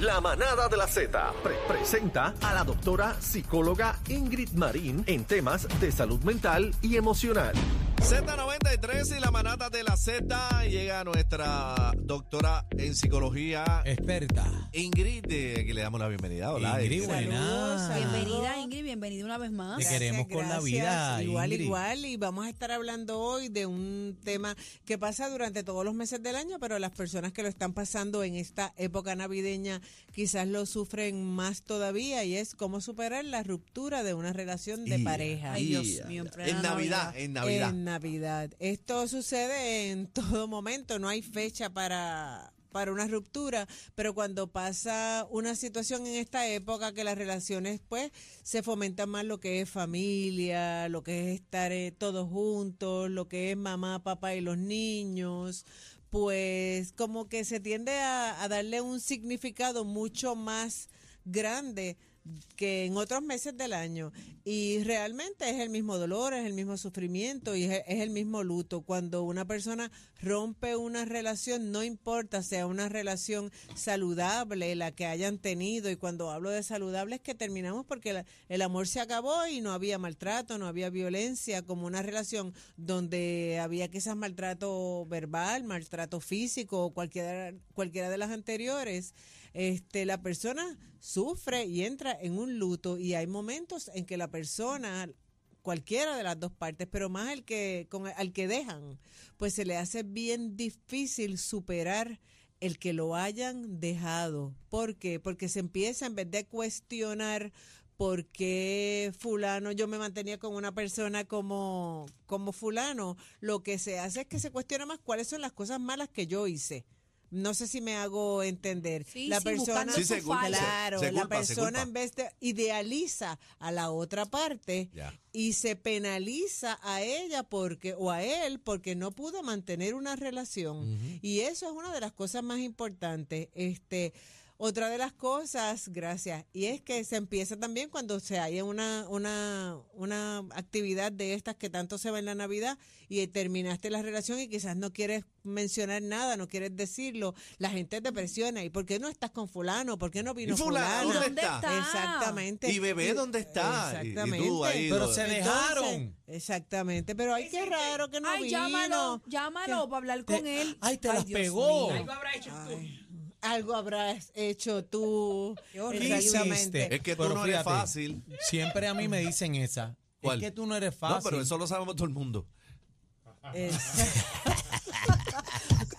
La manada de la Z pre- presenta a la doctora psicóloga Ingrid Marín en temas de salud mental y emocional. Z93 y la de la Z llega nuestra doctora en psicología Experta. Ingrid, eh, que le damos la bienvenida. Hola, Ingrid, Ingrid. buena. Bienvenida Ingrid, bienvenida una vez más. Te queremos con la gracias. vida, Igual, Ingrid. igual. Y vamos a estar hablando hoy de un tema que pasa durante todos los meses del año, pero las personas que lo están pasando en esta época navideña quizás lo sufren más todavía y es cómo superar la ruptura de una relación de Y- pareja. Ay, Dios y- mío, en plena En Navidad, Navidad. en Navidad. En Navidad. Esto sucede en todo momento, no hay fecha para para una ruptura, pero cuando pasa una situación en esta época que las relaciones pues se fomentan más lo que es familia, lo que es estar eh, todos juntos, lo que es mamá, papá y los niños, pues como que se tiende a, a darle un significado mucho más grande que en otros meses del año y realmente es el mismo dolor, es el mismo sufrimiento y es, el mismo luto. Cuando una persona rompe una relación, no importa sea una relación saludable la que hayan tenido y cuando hablo de saludable es que terminamos porque el amor se acabó y no había maltrato, no había violencia, como una relación donde había quizás maltrato verbal, maltrato físico o cualquiera, cualquiera de las anteriores este, la persona sufre y entra en un luto y hay momentos en que la persona cualquiera de las dos partes, pero más el que con al que dejan, pues se le hace bien difícil superar el que lo hayan dejado. ¿Por qué? Porque se empieza en vez de cuestionar por qué fulano yo me mantenía con una persona como como fulano, lo que se hace es que se cuestiona más cuáles son las cosas malas que yo hice. No sé si me hago entender. Sí, la sí, persona, Sí, se culpa, claro, se la culpa, persona en vez de idealiza a la otra parte Ya. y se penaliza a ella porque o a él porque no pudo mantener una relación y eso es una de las cosas más importantes. Este otra de las cosas, gracias, y es que se empieza también cuando se haya una, una, una actividad de estas que tanto se ve en la Navidad y terminaste la relación y quizás no quieres mencionar nada, no quieres decirlo, la gente te presiona. ¿Y por qué no estás con fulano? ¿Por qué no vino ¿Y fulano dónde está? Exactamente. ¿Y bebé dónde está? Y tú Exactamente. ahí, Pero se Entonces, dejaron. Exactamente, pero ay, qué raro que no Ay, vino. llámalo, llámalo para hablar con Te- él. ay, te las Dios pegó. mío. Ay, algo habrás hecho tú. ¿Qué hiciste? Es que tú Pero no eres fíjate, fácil. Siempre a mí me dicen esa. ¿Cuál? Es que tú no eres fácil. No, pero eso lo sabemos todo el mundo. Es-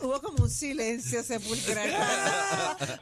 Hubo como un silencio sepulcral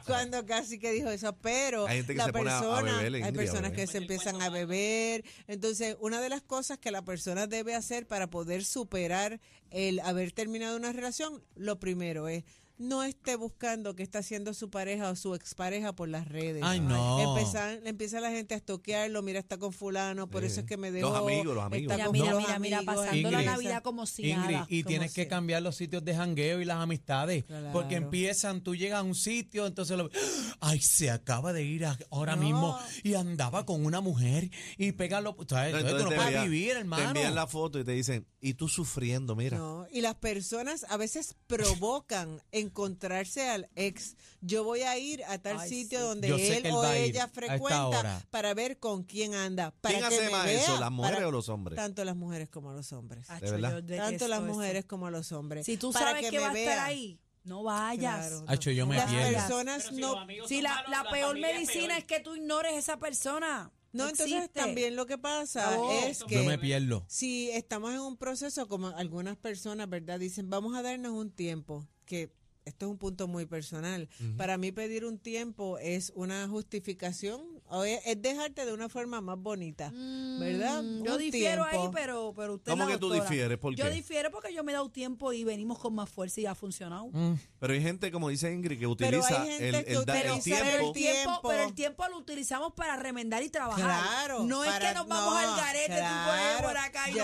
cuando, casi que dijo eso, pero Hay gente que la se pone a- a persona, beber, hay personas que se empiezan a beber. Entonces, una de las cosas que la persona debe hacer para poder superar el haber terminado una relación, lo primero es no esté buscando qué está haciendo su pareja o su expareja por las redes. Ay, no. Empieza, empieza la gente a estoquearlo, mira, está con fulano, por Sí. eso es que me Los dejó. amigos, los amigos. está Mira, con mira, los mira, mira, pasando la Ingrid. Navidad como si Ingrid, nada. y tienes que sea. cambiar los sitios de jangueo y las amistades. Claro. Porque empiezan, tú llegas a un sitio, entonces lo ay, se acaba de ir a- ahora No. mismo y andaba con una mujer y pegarlo. ¿sabes? No, Entonces, tú no te puedes vivir, Te hermano. envían la foto y te dicen, y tú sufriendo, mira. No, y las personas a veces provocan encontrarse al ex. Yo voy a ir a tal Ay, sitio sí. donde Yo sé él que él o va a ir ella a esta frecuenta hora. para ver con quién anda. Para ¿Quién que hace me más vea, eso, las mujeres para- o los hombres? Tanto las mujeres como los hombres. Acho, ¿De verdad? yo detesto Tanto las eso. mujeres como los hombres. Si tú Para sabes que, me va a estar vea. ahí, no vayas. Claro, Acho, yo me Las pierdo. personas no Si la, la peor medicina es que tú ignores a esa persona. No, entonces existe. también lo que pasa No. es que Yo me pierdo. si estamos en un proceso, como algunas personas, ¿verdad? Dicen, vamos a darnos un tiempo, que esto es un punto muy personal. Para mí pedir un tiempo es una justificación, o es, es dejarte de una forma más bonita, ¿verdad? Mm, Yo Un difiero ahí, pero, pero usted ¿Cómo la que tú difieres? ¿Por Yo difiero porque yo me he dado tiempo y venimos con más fuerza y ha funcionado. Mm. Pero hay gente, como dice Ingrid, que utiliza el, que el el tiempo. Pero el tiempo, tiempo. pero el tiempo lo utilizamos para remendar y trabajar. Claro, No es para- que nos vamos no, al garete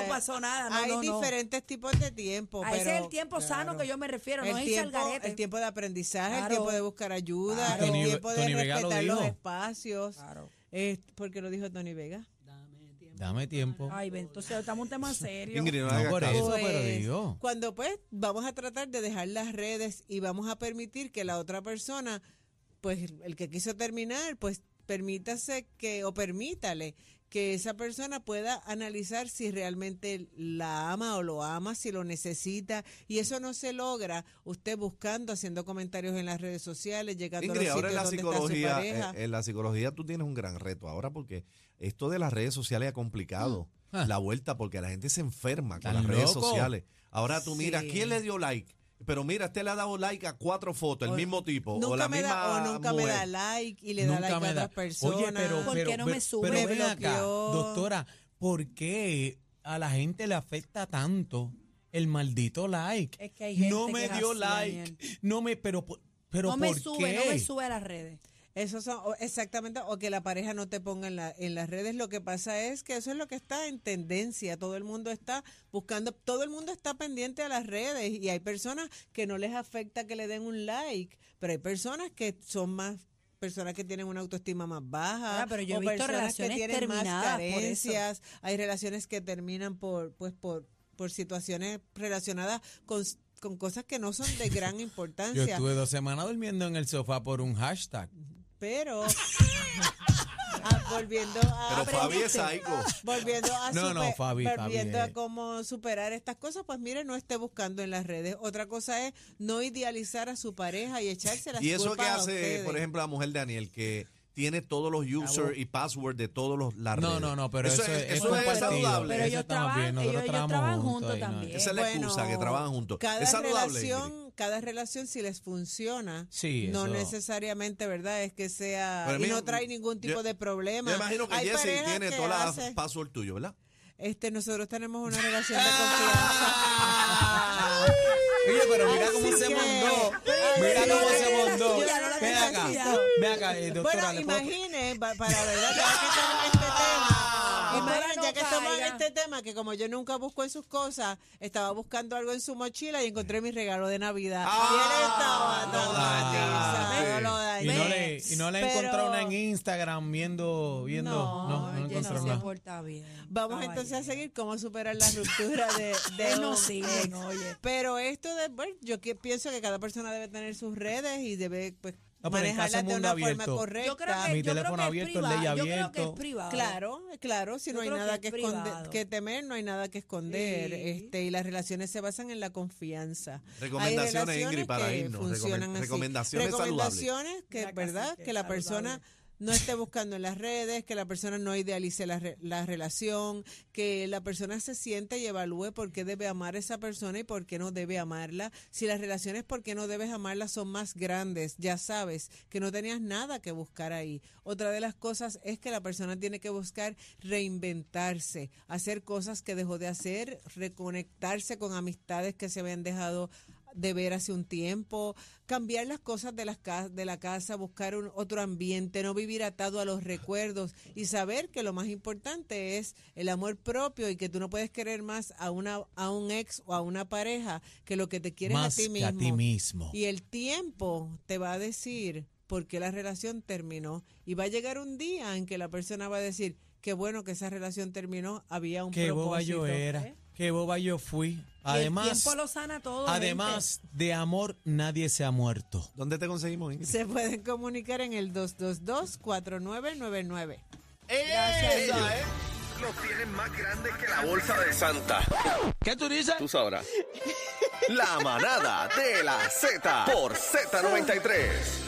no pasó nada. No, hay no, no. diferentes tipos de tiempo. A pero, ese es el tiempo sano que yo me refiero, no el es tiempo, al garete. el tiempo de aprendizaje, Claro. el tiempo de buscar ayuda, Claro. el Tony- tiempo de Tony Vega lo respetar los espacios. Claro. Eh, ¿Por qué lo dijo Tony Vega? Dame tiempo. Ay, ven, entonces estamos en un tema serio. Ingrid, no No, por eso, pero Pues, digo. Cuando pues vamos a tratar de dejar las redes y vamos a permitir que la otra persona, pues el que quiso terminar, pues permítase que o permítale que esa persona pueda analizar si realmente la ama o lo ama, si lo necesita y eso no se logra usted buscando, haciendo comentarios en las redes sociales, llegando Ingrid, a los ahora en la está su psicología, pareja. eh, en la psicología tú tienes un gran reto ahora porque esto de las redes sociales ha complicado Ah. la vuelta porque la gente se enferma con las redes sociales. Ahora tú miras, Sí. ¿quién le dio like? Pero mira, este le ha dado like a cuatro fotos, el O- mismo tipo, o nunca la me misma da, o nunca me da like y le da like a me otras personas. Oye, pero, ¿Por pero, qué no pero- me sube? pero Me ven acá, bloqueó. doctora, ¿por qué a la gente le afecta tanto el maldito like? Es que hay gente no me dio like, no me, pero, pero no me ¿por sube, qué? no me sube a las redes. Eso son, o- exactamente, o que la pareja no te ponga en, la, en las redes. Lo que pasa es que eso es lo que está en tendencia. Todo el mundo está buscando, todo el mundo está pendiente a las redes y hay personas que no les afecta que le den un like, pero hay personas que son más personas que tienen una autoestima más baja Ah, pero yo he o visto personas que relaciones tienen más carencias hay relaciones que terminan por pues por por situaciones relacionadas con, con cosas que no son de gran Yo importancia estuve dos semanas durmiendo en el sofá por un hashtag. Pero ah, volviendo a Pero Fabi es aprendiste. psycho. volviendo a No, no, Fabi, volviendo Fabi, a cómo superar estas cosas pues mire no esté buscando en las redes otra cosa es no idealizar a su pareja y echarse las Y eso que culpas a hace, ustedes. por ejemplo, la mujer de Daniel, que tiene todos los users y passwords de todos los las No, redes. no, no, pero eso, es, es eso es compartido. saludable. Pero Eso ellos estamos trabajan- bien, nosotros ellos- ellos trabajamos trabajan juntos juntos y no- también. Esa es la excusa, que trabajan juntos. Cada Es saludable, relación, cada relación si les funciona, Sí, no eso- necesariamente, ¿verdad? Es que sea Pero y no trae ningún tipo yo- de problema. Yo imagino que Hay Jesse tiene todas las hacen- passwords tuyos, ¿verdad? Este, nosotros tenemos una relación de confianza. Oye, pero mira cómo Así se que- mondó. Ay, Mira cómo se la Ven acá, ven acá, eh, doctora. Bueno, ¿le puedo- imagine, pa- para verdad, que este tema, Imagine, no ya que estamos en este tema, que como yo nunca busco en sus cosas, estaba buscando algo en su mochila y encontré mi regalo de Navidad. y él estaba Ah, sí. lo Y no le, y no le he encontrado una en Instagram viendo, viendo. No, no, encontré se nada. porta bien. Vamos entonces a seguir cómo superar la ruptura de, de no no. Pero esto de, bueno, yo que pienso que cada persona debe tener sus redes y debe pues No, pero en de mundo una forma correcta. Yo creo que, Mi yo creo teléfono que es abierto, privado. ley Yo creo que es privado. Claro, claro, si Yo no hay nada que es que temer, no hay nada que esconder, Sí. este y las relaciones se basan en la confianza. Recomendaciones, Ingrid, para irnos. funcionan Recomen- así. recomendaciones saludables. Recomendaciones que, ¿verdad? Que la persona saludable. No esté buscando en las redes, que la persona no idealice la, re- la relación, que la persona se siente y evalúe por qué debe amar a esa persona y por qué no debe amarla. Si las relaciones por qué no debes amarla son más grandes, ya sabes que no tenías nada que buscar ahí. Otra de las cosas es que la persona tiene que buscar reinventarse, hacer cosas que dejó de hacer, reconectarse con amistades que se habían dejado de ver hace un tiempo, cambiar las cosas de, las ca- de la casa, buscar un otro ambiente, no vivir atado a los recuerdos y saber que lo más importante es el amor propio y que tú no puedes querer más a una a un ex o a una pareja que lo que te quieres Más a ti que mismo. a ti mismo. Y el tiempo te va a decir por qué la relación terminó y va a llegar un día en que la persona va a decir qué bueno que esa relación terminó, había un Qué boba propósito. yo era. Qué boba yo fui. Y el Además, tiempo lo sana todo. además de amor, nadie se ha muerto. ¿Dónde te conseguimos, Ingrid? Se pueden comunicar en el 222-4999. Ella, ¿eh? Los tienen más grandes que la bolsa de Santa. ¿Qué tú dices? Tú sabrás. La manada de la Z por Z93.